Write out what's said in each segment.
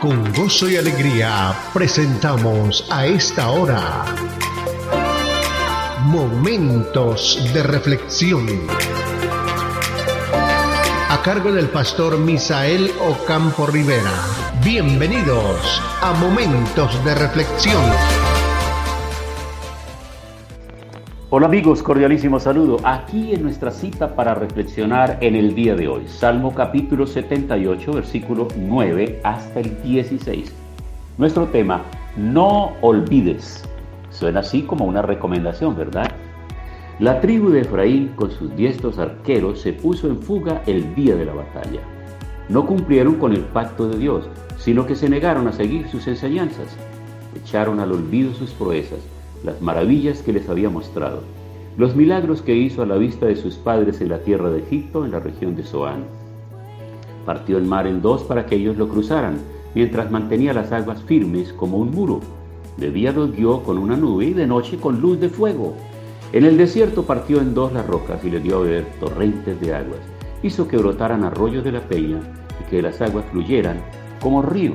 Con gozo y alegría presentamos a esta hora Momentos de Reflexión. A cargo del pastor Misael Ocampo Rivera. Bienvenidos a Momentos de Reflexión. Hola amigos, cordialísimo saludo. Aquí en nuestra cita para reflexionar en el día de hoy. Salmo capítulo 78, versículo 9 hasta el 16. Nuestro tema, no olvides. Suena así como una recomendación, ¿verdad? La tribu de Efraín con sus diestros arqueros se puso en fuga el día de la batalla. No cumplieron con el pacto de Dios, sino que se negaron a seguir sus enseñanzas. Echaron al olvido sus proezas las maravillas que les había mostrado, los milagros que hizo a la vista de sus padres en la tierra de Egipto, en la región de Zoán. Partió el mar en dos para que ellos lo cruzaran, mientras mantenía las aguas firmes como un muro. De día los guió con una nube y de noche con luz de fuego. En el desierto partió en dos las rocas y le dio a beber torrentes de aguas. Hizo que brotaran arroyos de la peña y que las aguas fluyeran como río.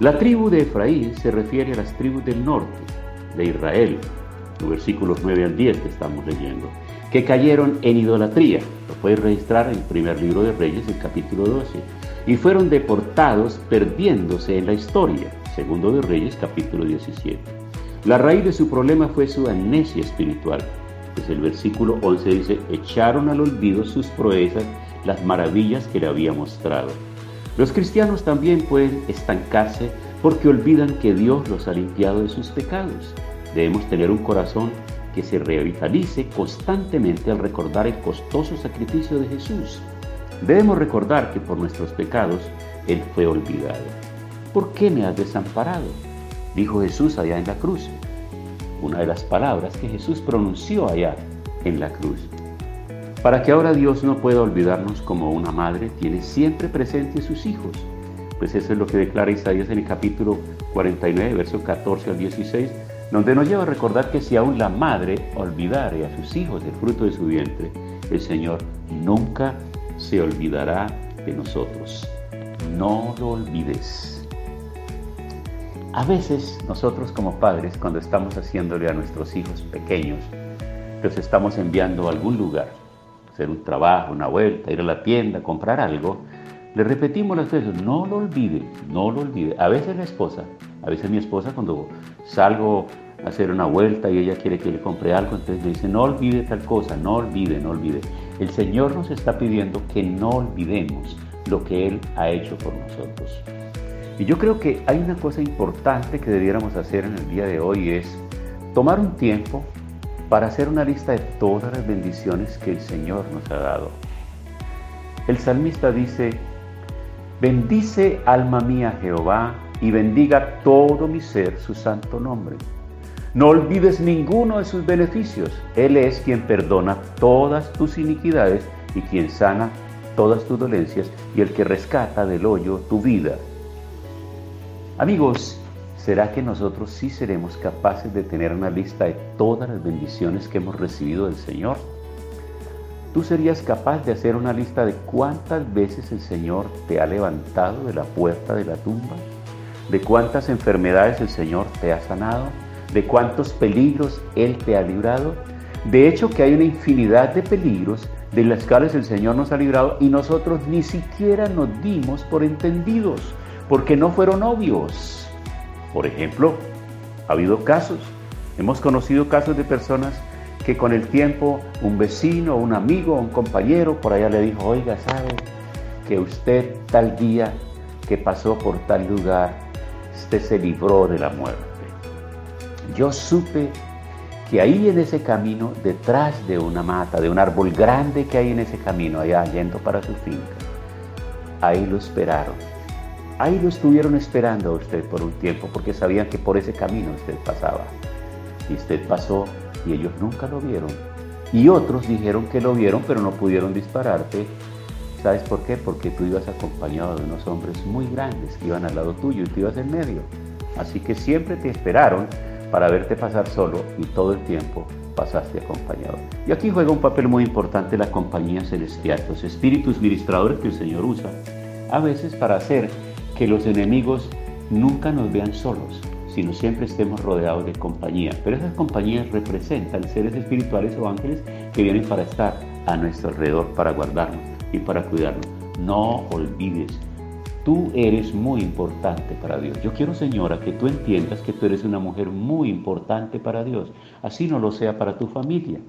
La tribu de Efraín se refiere a las tribus del norte, de Israel, los versículos 9 al 10 que estamos leyendo, que cayeron en idolatría. Lo puedes registrar en el primer libro de Reyes, el capítulo 12. Y fueron deportados perdiéndose en la historia. Segundo de Reyes, capítulo 17. La raíz de su problema fue su amnesia espiritual. Pues el versículo 11 dice, echaron al olvido sus proezas, las maravillas que le había mostrado. Los cristianos también pueden estancarse porque olvidan que Dios los ha limpiado de sus pecados. Debemos tener un corazón que se revitalice constantemente al recordar el costoso sacrificio de Jesús. Debemos recordar que por nuestros pecados Él fue olvidado. ¿Por qué me has desamparado? Dijo Jesús allá en la cruz. Una de las palabras que Jesús pronunció allá en la cruz. Para que ahora Dios no pueda olvidarnos como una madre tiene siempre presente a sus hijos pues eso es lo que declara Isaías en el capítulo 49, versos 14 al 16, donde nos lleva a recordar que si aún la madre olvidare a sus hijos del fruto de su vientre, el Señor nunca se olvidará de nosotros. No lo olvides. A veces nosotros como padres, cuando estamos haciéndole a nuestros hijos pequeños, los estamos enviando a algún lugar, hacer un trabajo, una vuelta, ir a la tienda, comprar algo, le repetimos las veces, no lo olvide, no lo olvide. A veces la esposa, a veces mi esposa cuando salgo a hacer una vuelta y ella quiere que le compre algo, entonces le dice, no olvide tal cosa, no olvide, no olvide. El Señor nos está pidiendo que no olvidemos lo que Él ha hecho por nosotros. Y yo creo que hay una cosa importante que debiéramos hacer en el día de hoy es tomar un tiempo para hacer una lista de todas las bendiciones que el Señor nos ha dado. El salmista dice, Bendice alma mía Jehová y bendiga todo mi ser su santo nombre. No olvides ninguno de sus beneficios. Él es quien perdona todas tus iniquidades y quien sana todas tus dolencias y el que rescata del hoyo tu vida. Amigos, ¿será que nosotros sí seremos capaces de tener una lista de todas las bendiciones que hemos recibido del Señor? ¿Tú serías capaz de hacer una lista de cuántas veces el Señor te ha levantado de la puerta de la tumba? ¿De cuántas enfermedades el Señor te ha sanado? ¿De cuántos peligros Él te ha librado? De hecho que hay una infinidad de peligros de las cuales el Señor nos ha librado y nosotros ni siquiera nos dimos por entendidos, porque no fueron obvios. Por ejemplo, ha habido casos, hemos conocido casos de personas que con el tiempo un vecino, un amigo, un compañero por allá le dijo, oiga, ¿sabe que usted tal día que pasó por tal lugar, usted se libró de la muerte? Yo supe que ahí en ese camino, detrás de una mata, de un árbol grande que hay en ese camino, allá yendo para su finca, ahí lo esperaron. Ahí lo estuvieron esperando a usted por un tiempo porque sabían que por ese camino usted pasaba. Y usted pasó y ellos nunca lo vieron. Y otros dijeron que lo vieron pero no pudieron dispararte. ¿Sabes por qué? Porque tú ibas acompañado de unos hombres muy grandes que iban al lado tuyo y tú ibas en medio. Así que siempre te esperaron para verte pasar solo y todo el tiempo pasaste acompañado. Y aquí juega un papel muy importante la compañía celestial, los espíritus ministradores que el Señor usa, a veces para hacer que los enemigos nunca nos vean solos, sino siempre estemos rodeados de compañía. Pero esas compañías representan seres espirituales o ángeles que vienen para estar a nuestro alrededor, para guardarnos y para cuidarnos. No olvides, tú eres muy importante para Dios. Yo quiero, señora, que tú entiendas que tú eres una mujer muy importante para Dios. Así no lo sea para tu familia,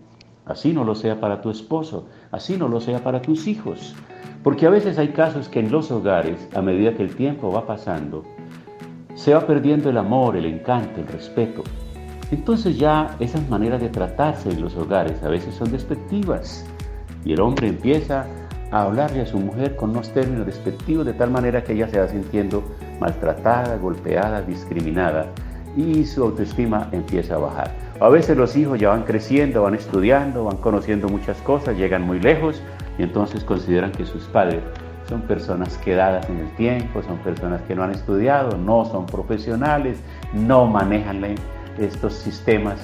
así no lo sea para tu esposo, así no lo sea para tus hijos. Porque a veces hay casos que en los hogares, a medida que el tiempo va pasando, se va perdiendo el amor, el encanto, el respeto. Entonces ya esas maneras de tratarse en los hogares a veces son despectivas y el hombre empieza a hablarle a su mujer con unos términos despectivos de tal manera que ella se va sintiendo maltratada, golpeada, discriminada y su autoestima empieza a bajar. A veces los hijos ya van creciendo, van estudiando, van conociendo muchas cosas, llegan muy lejos y entonces consideran que sus padres son personas quedadas en el tiempo, son personas que no han estudiado, no son profesionales, no manejan estos sistemas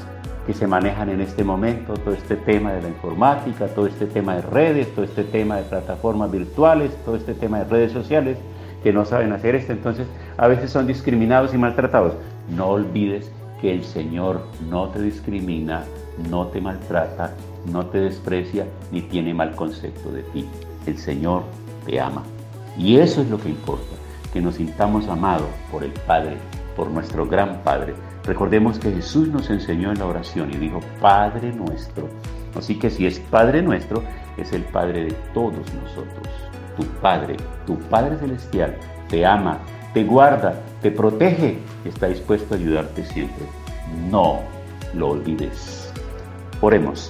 que se manejan en este momento, todo este tema de la informática, todo este tema de redes, todo este tema de plataformas virtuales, todo este tema de redes sociales, que no saben hacer esto, entonces a veces son discriminados y maltratados. No olvides que el Señor no te discrimina, no te maltrata, no te desprecia ni tiene mal concepto de ti. El Señor te ama. Y eso es lo que importa, que nos sintamos amados por el Padre, por nuestro gran Padre. Recordemos que Jesús nos enseñó en la oración y dijo, Padre nuestro. Así que si es Padre nuestro, es el Padre de todos nosotros. Tu Padre, tu Padre Celestial, te ama, te guarda, te protege está dispuesto a ayudarte siempre. No lo olvides. Oremos.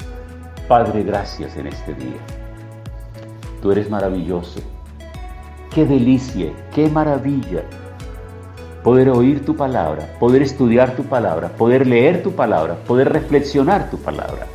Padre, gracias en este día. Tú eres maravilloso. Qué delicia, qué maravilla poder oír tu palabra, poder estudiar tu palabra, poder leer tu palabra, poder reflexionar tu palabra,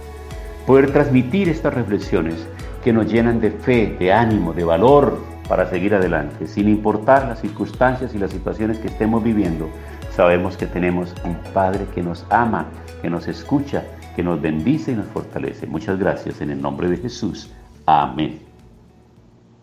poder transmitir estas reflexiones que nos llenan de fe, de ánimo, de valor para seguir adelante, sin importar las circunstancias y las situaciones que estemos viviendo. Sabemos que tenemos un Padre que nos ama, que nos escucha, que nos bendice y nos fortalece. Muchas gracias en el nombre de Jesús. Amén